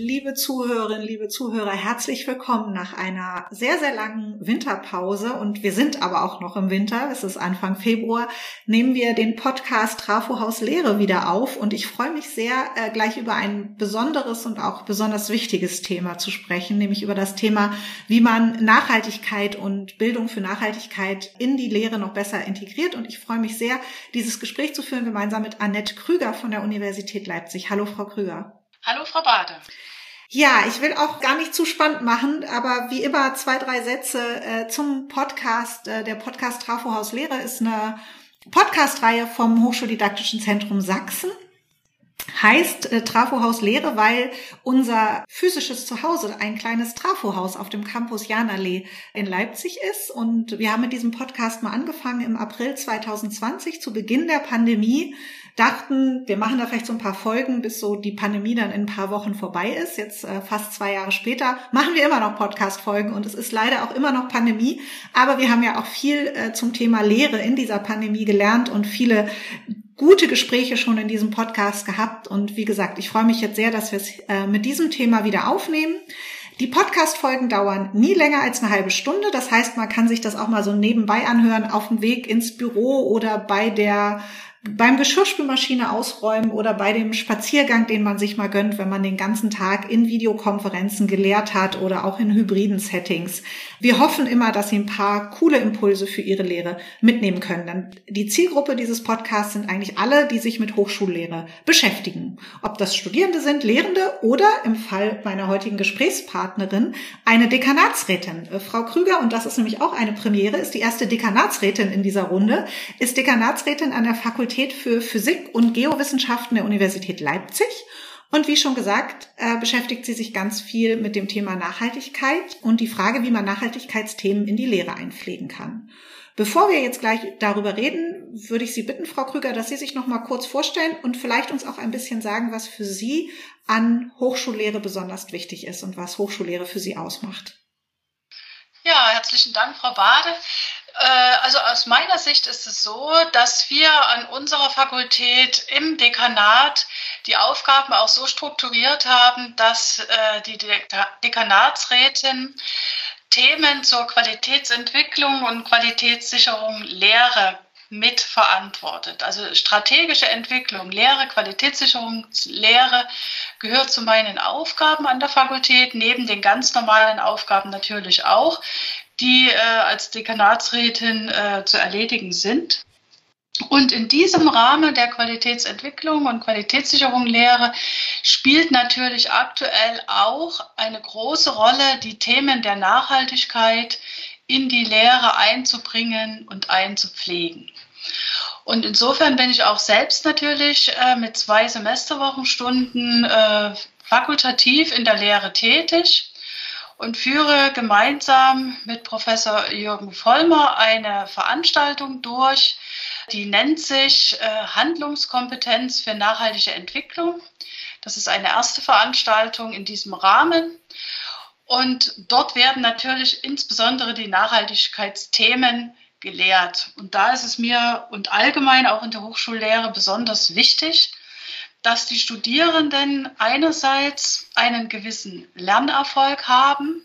Liebe Zuhörerinnen, liebe Zuhörer, herzlich willkommen nach einer sehr, sehr langen Winterpause. Und wir sind aber auch noch im Winter. Es ist Anfang Februar. Nehmen wir den Podcast Trafohaus Lehre wieder auf. Und ich freue mich sehr, äh, gleich über ein besonderes und auch besonders wichtiges Thema zu sprechen, nämlich über das Thema, wie man Nachhaltigkeit und Bildung für Nachhaltigkeit in die Lehre noch besser integriert. Und ich freue mich sehr, dieses Gespräch zu führen, gemeinsam mit Annette Krüger von der Universität Leipzig. Hallo, Frau Krüger. Hallo, Frau Bade. Ja, ich will auch gar nicht zu spannend machen, aber wie immer zwei, drei Sätze äh, zum Podcast. Äh, der Podcast Trafohaus Lehre ist eine Podcast-Reihe vom Hochschuldidaktischen Zentrum Sachsen heißt äh, Trafohaus Lehre, weil unser physisches Zuhause ein kleines Trafohaus auf dem Campus Janallee in Leipzig ist. Und wir haben mit diesem Podcast mal angefangen im April 2020, zu Beginn der Pandemie. Dachten, wir machen da vielleicht so ein paar Folgen, bis so die Pandemie dann in ein paar Wochen vorbei ist. Jetzt äh, fast zwei Jahre später machen wir immer noch Podcast-Folgen und es ist leider auch immer noch Pandemie. Aber wir haben ja auch viel äh, zum Thema Lehre in dieser Pandemie gelernt und viele gute Gespräche schon in diesem Podcast gehabt. Und wie gesagt, ich freue mich jetzt sehr, dass wir es äh, mit diesem Thema wieder aufnehmen. Die Podcast-Folgen dauern nie länger als eine halbe Stunde. Das heißt, man kann sich das auch mal so nebenbei anhören auf dem Weg ins Büro oder bei der beim Geschirrspülmaschine ausräumen oder bei dem Spaziergang, den man sich mal gönnt, wenn man den ganzen Tag in Videokonferenzen gelehrt hat oder auch in hybriden Settings. Wir hoffen immer, dass Sie ein paar coole Impulse für Ihre Lehre mitnehmen können. Denn die Zielgruppe dieses Podcasts sind eigentlich alle, die sich mit Hochschullehre beschäftigen. Ob das Studierende sind, Lehrende oder im Fall meiner heutigen Gesprächspartnerin eine Dekanatsrätin. Äh, Frau Krüger, und das ist nämlich auch eine Premiere, ist die erste Dekanatsrätin in dieser Runde, ist Dekanatsrätin an der Fakultät Fakultät für Physik und Geowissenschaften der Universität Leipzig. Und wie schon gesagt, äh, beschäftigt sie sich ganz viel mit dem Thema Nachhaltigkeit und die Frage, wie man Nachhaltigkeitsthemen in die Lehre einpflegen kann. Bevor wir jetzt gleich darüber reden, würde ich Sie bitten, Frau Krüger, dass Sie sich noch mal kurz vorstellen und vielleicht uns auch ein bisschen sagen, was für Sie an Hochschullehre besonders wichtig ist und was Hochschullehre für Sie ausmacht. Ja, herzlichen Dank, Frau Bade. Äh, also aus meiner Sicht ist es so, dass wir an unserer Fakultät im Dekanat die Aufgaben auch so strukturiert haben, dass äh, die Dekanatsrätin Themen zur Qualitätsentwicklung und Qualitätssicherung Lehre mitverantwortet. Also strategische Entwicklung, Lehre, Qualitätssicherungslehre gehört zu meinen Aufgaben an der Fakultät, neben den ganz normalen Aufgaben natürlich auch die äh, als Dekanatsrätin äh, zu erledigen sind. Und in diesem Rahmen der Qualitätsentwicklung und Qualitätssicherung Lehre spielt natürlich aktuell auch eine große Rolle, die Themen der Nachhaltigkeit in die Lehre einzubringen und einzupflegen. Und insofern bin ich auch selbst natürlich äh, mit zwei Semesterwochenstunden äh, fakultativ in der Lehre tätig und führe gemeinsam mit Professor Jürgen Vollmer eine Veranstaltung durch, die nennt sich äh, Handlungskompetenz für nachhaltige Entwicklung. Das ist eine erste Veranstaltung in diesem Rahmen. Und dort werden natürlich insbesondere die Nachhaltigkeitsthemen gelehrt. Und da ist es mir und allgemein auch in der Hochschullehre besonders wichtig, dass die Studierenden einerseits einen gewissen Lernerfolg haben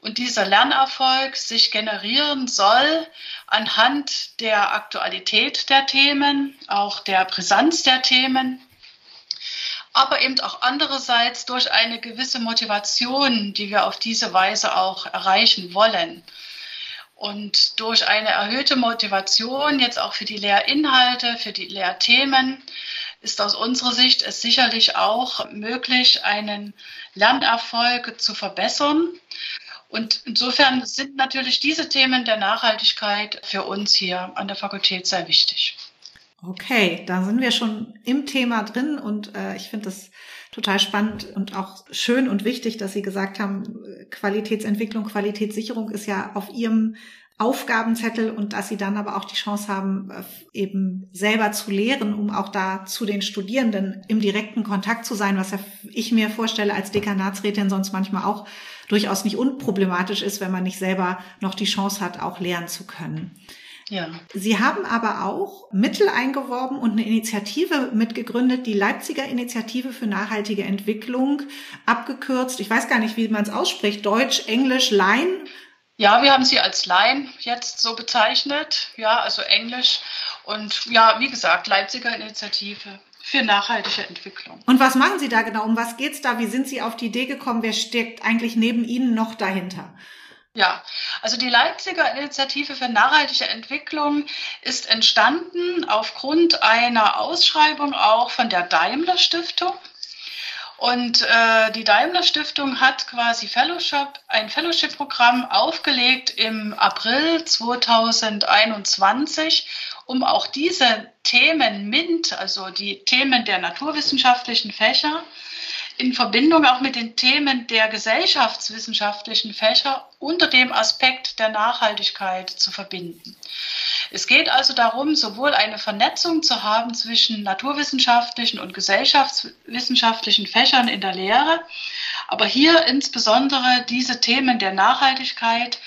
und dieser Lernerfolg sich generieren soll anhand der Aktualität der Themen, auch der Brisanz der Themen, aber eben auch andererseits durch eine gewisse Motivation, die wir auf diese Weise auch erreichen wollen. Und durch eine erhöhte Motivation jetzt auch für die Lehrinhalte, für die Lehrthemen, ist aus unserer Sicht es sicherlich auch möglich, einen Lernerfolg zu verbessern. Und insofern sind natürlich diese Themen der Nachhaltigkeit für uns hier an der Fakultät sehr wichtig. Okay, da sind wir schon im Thema drin und äh, ich finde das total spannend und auch schön und wichtig, dass Sie gesagt haben, Qualitätsentwicklung, Qualitätssicherung ist ja auf Ihrem Aufgabenzettel und dass sie dann aber auch die Chance haben, äh, eben selber zu lehren, um auch da zu den Studierenden im direkten Kontakt zu sein, was ich mir vorstelle als Dekanatsrätin sonst manchmal auch durchaus nicht unproblematisch ist, wenn man nicht selber noch die Chance hat, auch lehren zu können. Ja. Sie haben aber auch Mittel eingeworben und eine Initiative mitgegründet, die Leipziger Initiative für nachhaltige Entwicklung, abgekürzt. Ich weiß gar nicht, wie man es ausspricht. Deutsch, Englisch, Line. Ja, wir haben sie als Line jetzt so bezeichnet. Ja, also Englisch. Und ja, wie gesagt, Leipziger Initiative für nachhaltige Entwicklung. Und was machen Sie da genau? Um was geht's da? Wie sind Sie auf die Idee gekommen? Wer steckt eigentlich neben Ihnen noch dahinter? Ja, also die Leipziger Initiative für nachhaltige Entwicklung ist entstanden aufgrund einer Ausschreibung auch von der Daimler Stiftung. Und äh, die Daimler Stiftung hat quasi Fellowship, ein Fellowship-Programm aufgelegt im April 2021, um auch diese Themen MINT, also die Themen der naturwissenschaftlichen Fächer, in Verbindung auch mit den Themen der gesellschaftswissenschaftlichen Fächer unter dem Aspekt der Nachhaltigkeit zu verbinden. Es geht also darum, sowohl eine Vernetzung zu haben zwischen naturwissenschaftlichen und gesellschaftswissenschaftlichen Fächern in der Lehre, aber hier insbesondere diese Themen der Nachhaltigkeit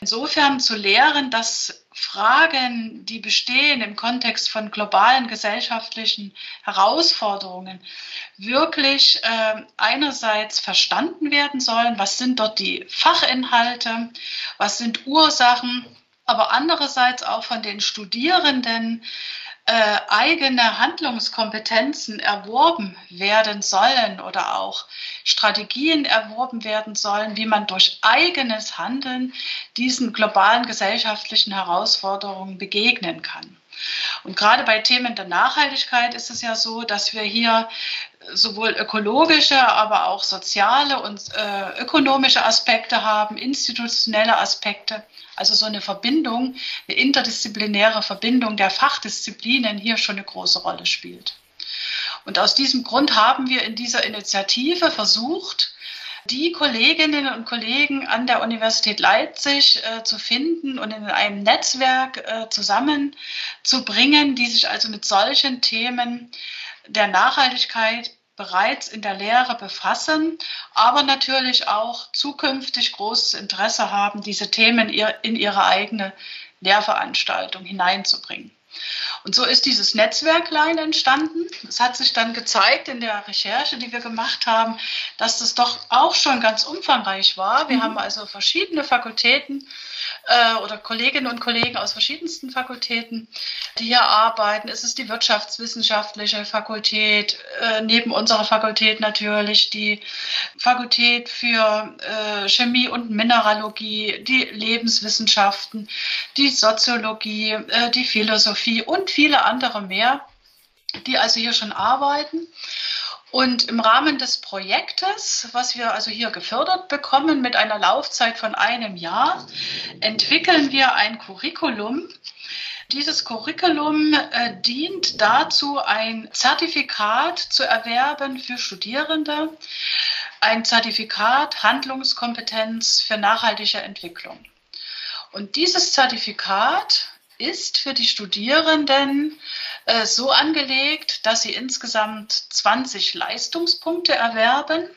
insofern zu lehren, dass Fragen, die bestehen im Kontext von globalen gesellschaftlichen Herausforderungen, wirklich äh, einerseits verstanden werden sollen, was sind dort die Fachinhalte, was sind Ursachen, aber andererseits auch von den Studierenden äh, eigene Handlungskompetenzen erworben werden sollen oder auch Strategien erworben werden sollen, wie man durch eigenes Handeln diesen globalen gesellschaftlichen Herausforderungen begegnen kann. Und gerade bei Themen der Nachhaltigkeit ist es ja so, dass wir hier sowohl ökologische, aber auch soziale und äh, ökonomische Aspekte haben, institutionelle Aspekte. Also so eine Verbindung, eine interdisziplinäre Verbindung der Fachdisziplinen hier schon eine große Rolle spielt. Und aus diesem Grund haben wir in dieser Initiative versucht, die Kolleginnen und Kollegen an der Universität Leipzig äh, zu finden und in einem Netzwerk äh, zusammenzubringen, die sich also mit solchen Themen der Nachhaltigkeit bereits in der Lehre befassen, aber natürlich auch zukünftig großes Interesse haben, diese Themen in ihre eigene Lehrveranstaltung hineinzubringen. Und so ist dieses Netzwerklein entstanden. Es hat sich dann gezeigt in der Recherche, die wir gemacht haben, dass das doch auch schon ganz umfangreich war. Wir mhm. haben also verschiedene Fakultäten äh, oder Kolleginnen und Kollegen aus verschiedensten Fakultäten, die hier arbeiten. Es ist die wirtschaftswissenschaftliche Fakultät, äh, neben unserer Fakultät natürlich die Fakultät für äh, Chemie und Mineralogie, die Lebenswissenschaften, die Soziologie, äh, die Philosophie und viele andere mehr, die also hier schon arbeiten. Und im Rahmen des Projektes, was wir also hier gefördert bekommen mit einer Laufzeit von einem Jahr, entwickeln wir ein Curriculum. Dieses Curriculum äh, dient dazu, ein Zertifikat zu erwerben für Studierende, ein Zertifikat Handlungskompetenz für nachhaltige Entwicklung. Und dieses Zertifikat ist für die Studierenden äh, so angelegt, dass sie insgesamt 20 Leistungspunkte erwerben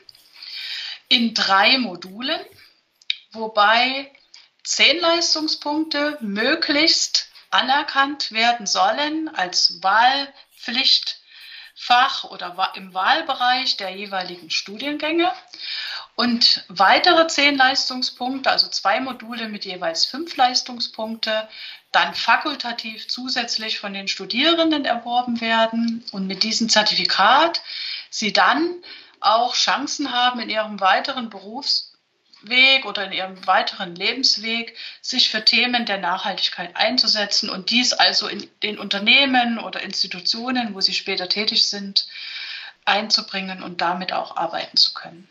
in drei Modulen, wobei 10 Leistungspunkte möglichst anerkannt werden sollen als Wahlpflichtfach oder im Wahlbereich der jeweiligen Studiengänge. Und weitere zehn Leistungspunkte, also zwei Module mit jeweils fünf Leistungspunkte, dann fakultativ zusätzlich von den Studierenden erworben werden und mit diesem Zertifikat sie dann auch Chancen haben, in ihrem weiteren Berufsweg oder in ihrem weiteren Lebensweg sich für Themen der Nachhaltigkeit einzusetzen und dies also in den Unternehmen oder Institutionen, wo sie später tätig sind, einzubringen und damit auch arbeiten zu können.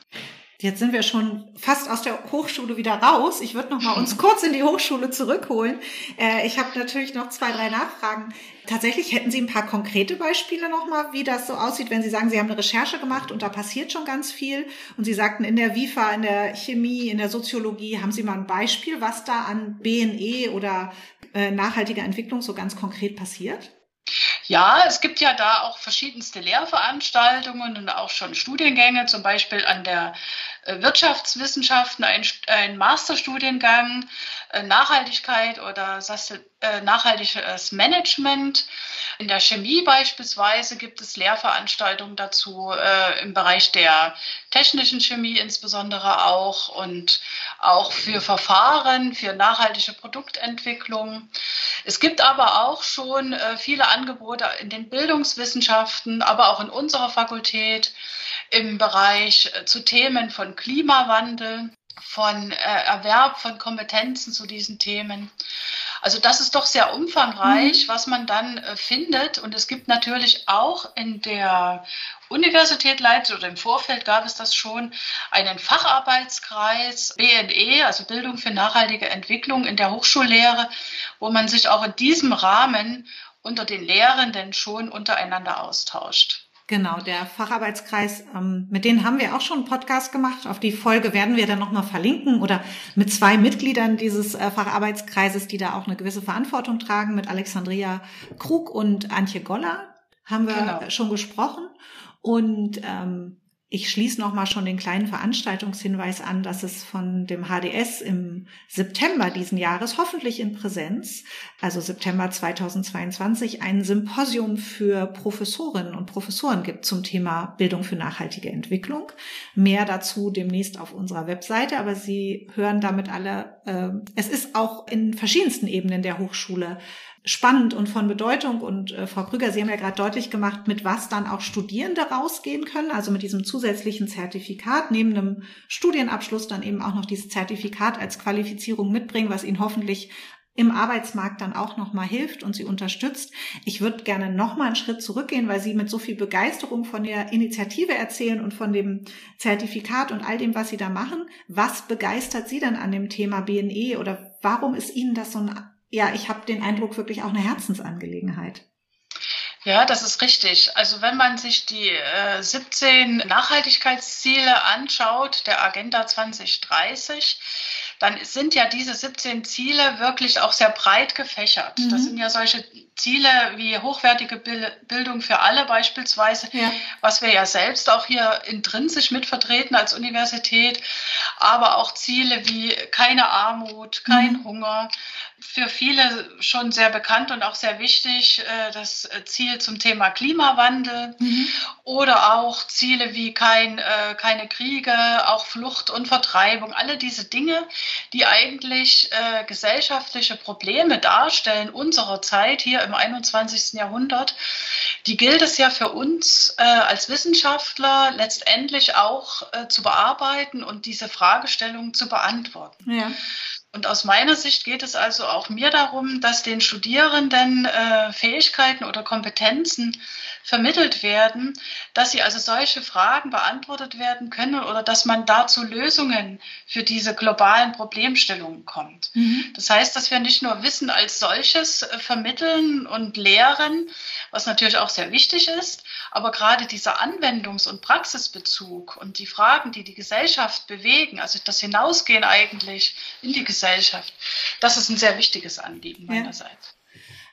Jetzt sind wir schon fast aus der Hochschule wieder raus. Ich würde noch mal uns kurz in die Hochschule zurückholen. Äh, ich habe natürlich noch zwei, drei Nachfragen. Tatsächlich hätten Sie ein paar konkrete Beispiele noch mal, wie das so aussieht, wenn Sie sagen, Sie haben eine Recherche gemacht und da passiert schon ganz viel. Und Sie sagten, in der WIFA, in der Chemie, in der Soziologie, haben Sie mal ein Beispiel, was da an BNE oder äh, nachhaltiger Entwicklung so ganz konkret passiert? Ja, es gibt ja da auch verschiedenste Lehrveranstaltungen und auch schon Studiengänge, zum Beispiel an der Wirtschaftswissenschaften, ein, Masterstudiengang, äh, Nachhaltigkeit oder äh, nachhaltiges Management. In der Chemie beispielsweise gibt es Lehrveranstaltungen dazu, äh, im Bereich der technischen Chemie insbesondere auch und auch für Verfahren, für nachhaltige Produktentwicklung. Es gibt aber auch schon äh, viele Angebote in den Bildungswissenschaften, aber auch in unserer Fakultät im Bereich äh, zu Themen von Klimawandel von äh, Erwerb von Kompetenzen zu diesen Themen. Also das ist doch sehr umfangreich, mhm. was man dann äh, findet. Und es gibt natürlich auch in der Universität Leipzig oder im Vorfeld gab es das schon, einen Facharbeitskreis BNE, also Bildung für nachhaltige Entwicklung in der Hochschullehre, wo man sich auch in diesem Rahmen unter den Lehrenden schon untereinander austauscht. Genau, der Facharbeitskreis, ähm, mit denen haben wir auch schon einen Podcast gemacht. Auf die Folge werden wir dann nochmal verlinken oder mit zwei Mitgliedern dieses äh, Facharbeitskreises, die da auch eine gewisse Verantwortung tragen, mit Alexandria Krug und Antje Goller haben wir genau. schon gesprochen. Und ähm, ich schließe nochmal schon den kleinen Veranstaltungshinweis an, dass es von dem HDS im September diesen Jahres, hoffentlich in Präsenz, also September 2022, ein Symposium für Professorinnen und Professoren gibt zum Thema Bildung für nachhaltige Entwicklung. Mehr dazu demnächst auf unserer Webseite, aber Sie hören damit alle, äh, es ist auch in verschiedensten Ebenen der Hochschule spannend und von Bedeutung. Und äh, Frau Krüger, Sie haben ja gerade deutlich gemacht, mit was dann auch Studierende rausgehen können, also mit diesem zusätzlichen Zertifikat, neben einem Studienabschluss dann eben auch noch dieses Zertifikat als Qualifizierung mitbringen, was Ihnen hoffentlich im Arbeitsmarkt dann auch nochmal hilft und sie unterstützt. Ich würde gerne nochmal einen Schritt zurückgehen, weil Sie mit so viel Begeisterung von der Initiative erzählen und von dem Zertifikat und all dem, was Sie da machen. Was begeistert Sie denn an dem Thema BNE oder warum ist Ihnen das so ein ja, ich habe den Eindruck, wirklich auch eine Herzensangelegenheit. Ja, das ist richtig. Also wenn man sich die äh, 17 Nachhaltigkeitsziele anschaut, der Agenda 2030, dann sind ja diese 17 Ziele wirklich auch sehr breit gefächert. Mhm. Das sind ja solche Ziele wie hochwertige Bildung für alle beispielsweise, ja. was wir ja selbst auch hier intrinsisch mitvertreten als Universität, aber auch Ziele wie keine Armut, kein mhm. Hunger, für viele schon sehr bekannt und auch sehr wichtig, äh, das Ziel zum Thema Klimawandel mhm. oder auch Ziele wie kein, äh, keine Kriege, auch Flucht und Vertreibung, alle diese Dinge, die eigentlich äh, gesellschaftliche Probleme darstellen unserer Zeit hier im 21. Jahrhundert, die gilt es ja für uns als Wissenschaftler letztendlich auch zu bearbeiten und diese Fragestellungen zu beantworten. Ja. Und aus meiner Sicht geht es also auch mir darum, dass den Studierenden äh, Fähigkeiten oder Kompetenzen vermittelt werden, dass sie also solche Fragen beantwortet werden können oder dass man dazu Lösungen für diese globalen Problemstellungen kommt. Mhm. Das heißt, dass wir nicht nur Wissen als solches äh, vermitteln und lehren, was natürlich auch sehr wichtig ist, aber gerade dieser Anwendungs- und Praxisbezug und die Fragen, die die Gesellschaft bewegen, also das Hinausgehen eigentlich in die Gesellschaft, das ist ein sehr wichtiges Anliegen meinerseits. Ja.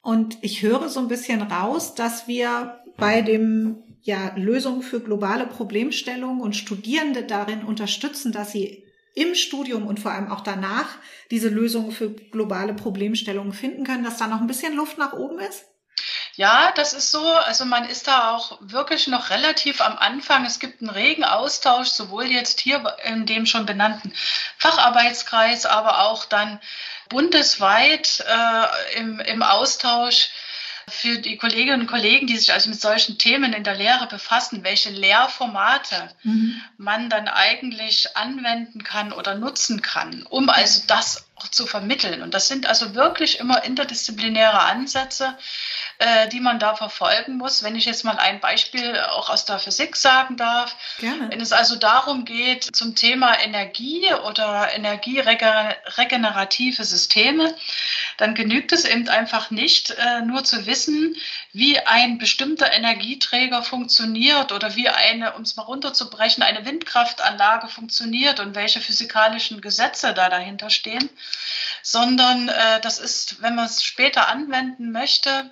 Und ich höre so ein bisschen raus, dass wir bei dem ja, Lösungen für globale Problemstellungen und Studierende darin unterstützen, dass sie im Studium und vor allem auch danach diese Lösungen für globale Problemstellungen finden können, dass da noch ein bisschen Luft nach oben ist? Ja, das ist so. Also man ist da auch wirklich noch relativ am Anfang. Es gibt einen regen Austausch, sowohl jetzt hier in dem schon benannten Facharbeitskreis, aber auch dann bundesweit äh, im, im Austausch für die Kolleginnen und Kollegen, die sich also mit solchen Themen in der Lehre befassen, welche Lehrformate mhm. man dann eigentlich anwenden kann oder nutzen kann, um also das auch zu vermitteln. Und das sind also wirklich immer interdisziplinäre Ansätze, äh, die man da verfolgen muss. Wenn ich jetzt mal ein Beispiel auch aus der Physik sagen darf. Gerne. Wenn es also darum geht, zum Thema Energie oder energieregenerative Systeme, dann genügt es eben einfach nicht, äh, nur zu wissen, wie ein bestimmter Energieträger funktioniert oder wie eine, um es mal runterzubrechen, eine Windkraftanlage funktioniert und welche physikalischen Gesetze da dahinter stehen, sondern äh, das ist, wenn man es später anwenden möchte,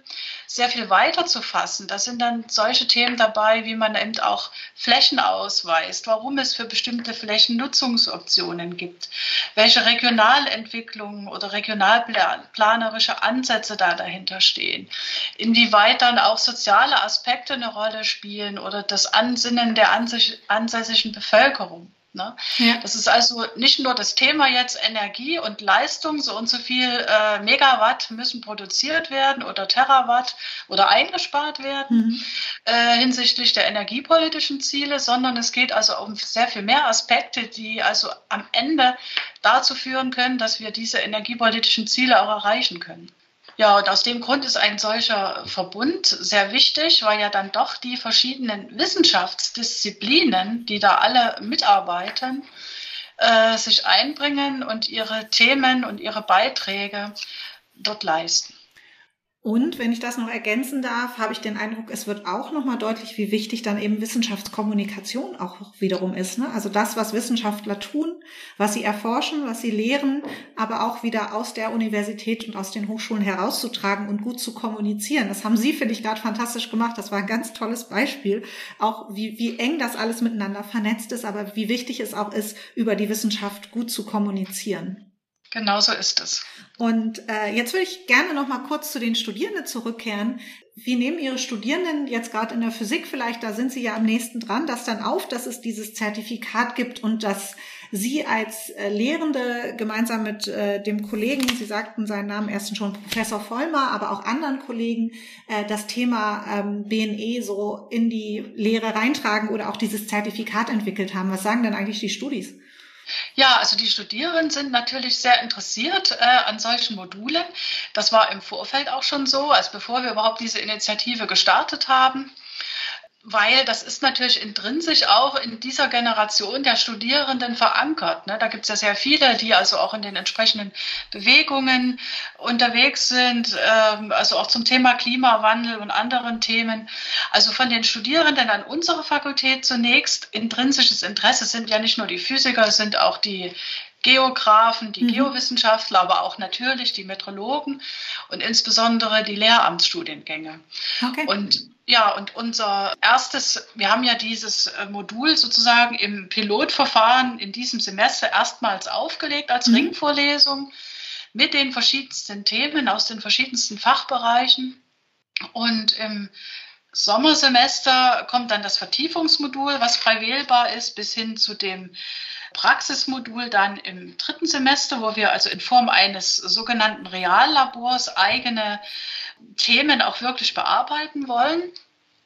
sehr viel weiter zu fassen. Da sind dann solche Themen dabei, wie man eben auch Flächen ausweist, warum es für bestimmte Flächen Nutzungsoptionen gibt, welche Regionalentwicklungen oder regionalplanerische Ansätze da dahinter stehen, inwieweit dann auch soziale Aspekte eine Rolle spielen oder das Ansinnen der ansässigen Bevölkerung. Ne? Ja. Das ist also nicht nur das Thema jetzt Energie und Leistung, so und so viel äh, Megawatt müssen produziert werden oder Terawatt oder eingespart werden mhm. äh, hinsichtlich der energiepolitischen Ziele, sondern es geht also um sehr viel mehr Aspekte, die also am Ende dazu führen können, dass wir diese energiepolitischen Ziele auch erreichen können. Ja, und aus dem Grund ist ein solcher Verbund sehr wichtig, weil ja dann doch die verschiedenen Wissenschaftsdisziplinen, die da alle mitarbeiten, äh, sich einbringen und ihre Themen und ihre Beiträge dort leisten. Und wenn ich das noch ergänzen darf, habe ich den Eindruck, es wird auch nochmal deutlich, wie wichtig dann eben Wissenschaftskommunikation auch wiederum ist. Ne? Also das, was Wissenschaftler tun, was sie erforschen, was sie lehren, aber auch wieder aus der Universität und aus den Hochschulen herauszutragen und gut zu kommunizieren. Das haben Sie, finde ich, gerade fantastisch gemacht. Das war ein ganz tolles Beispiel. Auch wie, wie eng das alles miteinander vernetzt ist, aber wie wichtig es auch ist, über die Wissenschaft gut zu kommunizieren. Genau so ist es. Und äh, jetzt würde ich gerne noch mal kurz zu den Studierenden zurückkehren. Wie nehmen Ihre Studierenden jetzt gerade in der Physik vielleicht, da sind Sie ja am nächsten dran, das dann auf, dass es dieses Zertifikat gibt und dass Sie als äh, Lehrende gemeinsam mit äh, dem Kollegen, Sie sagten seinen Namen erst schon Professor Vollmer, aber auch anderen Kollegen, äh, das Thema ähm, BNE so in die Lehre reintragen oder auch dieses Zertifikat entwickelt haben. Was sagen denn eigentlich die Studis? Ja, also die Studierenden sind natürlich sehr interessiert äh, an solchen Modulen. Das war im Vorfeld auch schon so, als bevor wir überhaupt diese Initiative gestartet haben weil das ist natürlich intrinsisch auch in dieser Generation der Studierenden verankert. Ne? Da gibt es ja sehr viele, die also auch in den entsprechenden Bewegungen unterwegs sind, ähm, also auch zum Thema Klimawandel und anderen Themen. Also von den Studierenden an unserer Fakultät zunächst intrinsisches Interesse sind ja nicht nur die Physiker, sind auch die Geografen, die mhm. Geowissenschaftler, aber auch natürlich die Metrologen und insbesondere die Lehramtsstudiengänge. Okay. Und ja, und unser erstes, wir haben ja dieses äh, Modul sozusagen im Pilotverfahren in diesem Semester erstmals aufgelegt als mhm. Ringvorlesung mit den verschiedensten Themen aus den verschiedensten Fachbereichen. Und im Sommersemester kommt dann das Vertiefungsmodul, was frei wählbar ist, bis hin zu dem Praxismodul dann im dritten Semester, wo wir also in Form eines sogenannten Reallabors eigene Themen auch wirklich bearbeiten wollen.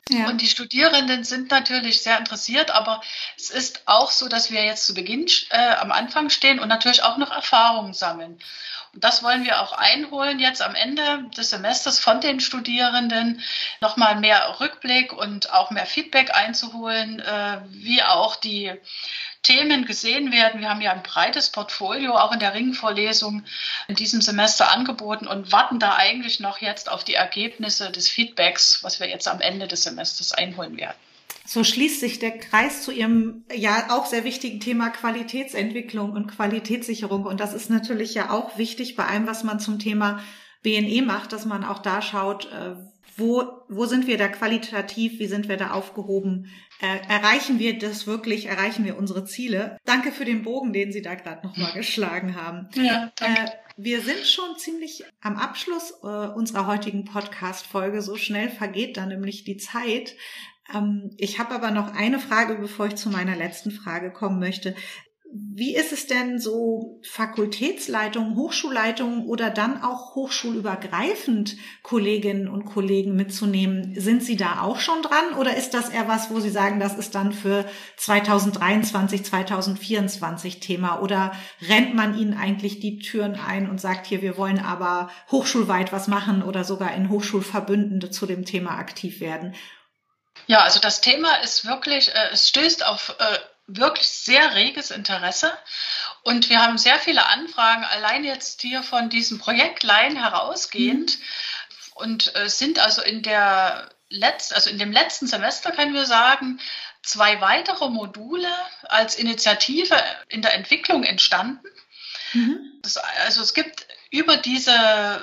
Ja. Und die Studierenden sind natürlich sehr interessiert, aber es ist auch so, dass wir jetzt zu Beginn äh, am Anfang stehen und natürlich auch noch Erfahrungen sammeln. Und das wollen wir auch einholen jetzt am Ende des Semesters von den Studierenden, nochmal mehr Rückblick und auch mehr Feedback einzuholen, äh, wie auch die Themen gesehen werden. Wir haben ja ein breites Portfolio auch in der Ringvorlesung in diesem Semester angeboten und warten da eigentlich noch jetzt auf die Ergebnisse des Feedbacks, was wir jetzt am Ende des Semesters einholen werden. So schließt sich der Kreis zu Ihrem ja auch sehr wichtigen Thema Qualitätsentwicklung und Qualitätssicherung. Und das ist natürlich ja auch wichtig bei allem, was man zum Thema BNE macht, dass man auch da schaut, äh, wo, wo sind wir da qualitativ, wie sind wir da aufgehoben, äh, erreichen wir das wirklich, erreichen wir unsere Ziele. Danke für den Bogen, den Sie da gerade nochmal geschlagen haben. Ja, danke. Äh, wir sind schon ziemlich am Abschluss äh, unserer heutigen Podcast-Folge. So schnell vergeht da nämlich die Zeit. Ähm, ich habe aber noch eine Frage, bevor ich zu meiner letzten Frage kommen möchte. Wie ist es denn so Fakultätsleitung, Hochschulleitung oder dann auch hochschulübergreifend Kolleginnen und Kollegen mitzunehmen? Sind Sie da auch schon dran oder ist das eher was, wo Sie sagen, das ist dann für 2023, 2024 Thema oder rennt man Ihnen eigentlich die Türen ein und sagt hier, wir wollen aber hochschulweit was machen oder sogar in Hochschulverbündende zu dem Thema aktiv werden? Ja, also das Thema ist wirklich, äh, es stößt auf äh, wirklich sehr reges Interesse. Und wir haben sehr viele Anfragen, allein jetzt hier von diesem Projekt Laien herausgehend. Mhm. Und äh, sind also in der letzt, also in dem letzten Semester, können wir sagen, zwei weitere Module als Initiative in der Entwicklung entstanden. Mhm. Das, also es gibt über diese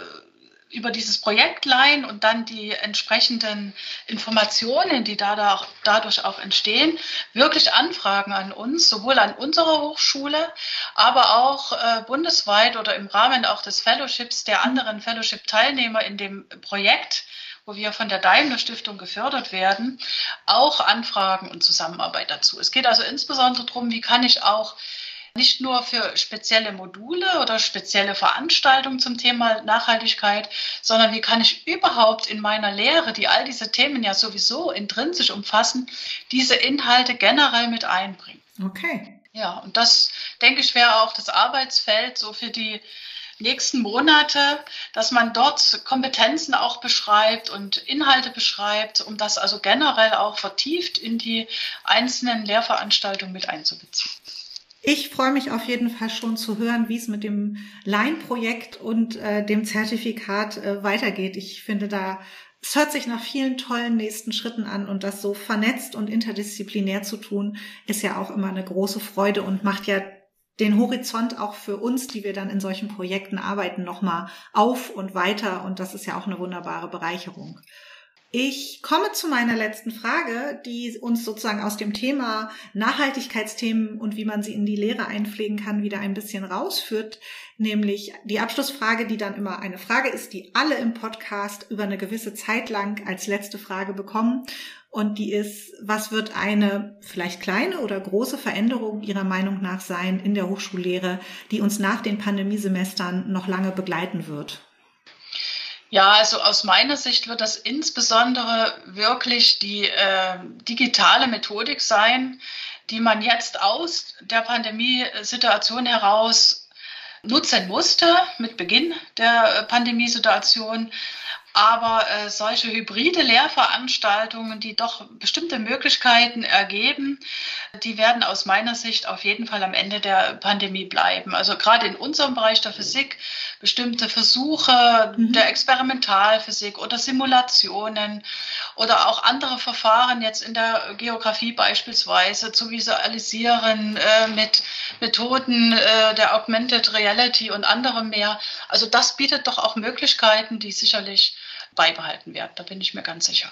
über dieses Projekt leihen und dann die entsprechenden Informationen, die dadurch auch entstehen, wirklich anfragen an uns, sowohl an unserer Hochschule, aber auch äh, bundesweit oder im Rahmen auch des Fellowships der anderen Fellowship-Teilnehmer in dem Projekt wo wir von der Daimler Stiftung gefördert werden, auch Anfragen und Zusammenarbeit dazu. Es geht also insbesondere darum, wie kann ich auch nicht nur für spezielle Module oder spezielle Veranstaltungen zum Thema Nachhaltigkeit, sondern wie kann ich überhaupt in meiner Lehre, die all diese Themen ja sowieso intrinsisch umfassen, diese Inhalte generell mit einbringen. Okay. Ja, und das, denke ich, wäre auch das Arbeitsfeld so für die nächsten Monate, dass man dort Kompetenzen auch beschreibt und Inhalte beschreibt, um das also generell auch vertieft in die einzelnen Lehrveranstaltungen mit einzubeziehen. Ich freue mich auf jeden Fall schon zu hören, wie es mit dem Line-Projekt und äh, dem Zertifikat äh, weitergeht. Ich finde da, es hört sich nach vielen tollen nächsten Schritten an und das so vernetzt und interdisziplinär zu tun, ist ja auch immer eine große Freude und macht ja den Horizont auch für uns, die wir dann in solchen Projekten arbeiten, nochmal auf und weiter. Und das ist ja auch eine wunderbare Bereicherung. Ich komme zu meiner letzten Frage, die uns sozusagen aus dem Thema Nachhaltigkeitsthemen und wie man sie in die Lehre einpflegen kann, wieder ein bisschen rausführt, nämlich die Abschlussfrage, die dann immer eine Frage ist, die alle im Podcast über eine gewisse Zeit lang als letzte Frage bekommen. Und die ist, was wird eine vielleicht kleine oder große Veränderung Ihrer Meinung nach sein in der Hochschullehre, die uns nach den Pandemiesemestern noch lange begleiten wird? Ja, also aus meiner Sicht wird das insbesondere wirklich die äh, digitale Methodik sein, die man jetzt aus der Pandemiesituation heraus nutzen musste mit Beginn der Pandemiesituation aber äh, solche hybride Lehrveranstaltungen, die doch bestimmte Möglichkeiten ergeben, die werden aus meiner Sicht auf jeden Fall am Ende der Pandemie bleiben. Also gerade in unserem Bereich der Physik, bestimmte Versuche mhm. der Experimentalphysik oder Simulationen oder auch andere Verfahren jetzt in der Geografie beispielsweise zu visualisieren äh, mit Methoden äh, der Augmented Reality und anderem mehr. Also das bietet doch auch Möglichkeiten, die sicherlich beibehalten werden. Da bin ich mir ganz sicher.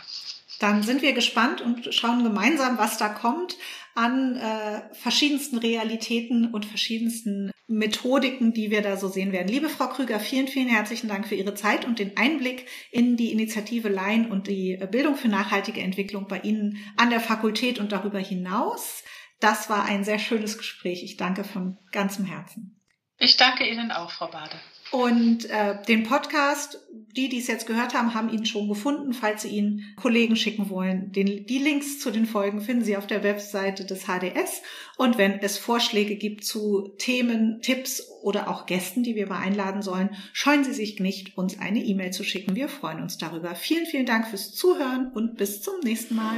Dann sind wir gespannt und schauen gemeinsam, was da kommt an äh, verschiedensten Realitäten und verschiedensten Methodiken, die wir da so sehen werden. Liebe Frau Krüger, vielen, vielen herzlichen Dank für Ihre Zeit und den Einblick in die Initiative Line und die Bildung für nachhaltige Entwicklung bei Ihnen an der Fakultät und darüber hinaus. Das war ein sehr schönes Gespräch. Ich danke von ganzem Herzen. Ich danke Ihnen auch, Frau Bade. Und äh, den Podcast, die, die es jetzt gehört haben, haben ihn schon gefunden. Falls Sie ihn Kollegen schicken wollen, den, die Links zu den Folgen finden Sie auf der Webseite des HDS. Und wenn es Vorschläge gibt zu Themen, Tipps oder auch Gästen, die wir mal einladen sollen, scheuen Sie sich nicht, uns eine E-Mail zu schicken. Wir freuen uns darüber. Vielen, vielen Dank fürs Zuhören und bis zum nächsten Mal.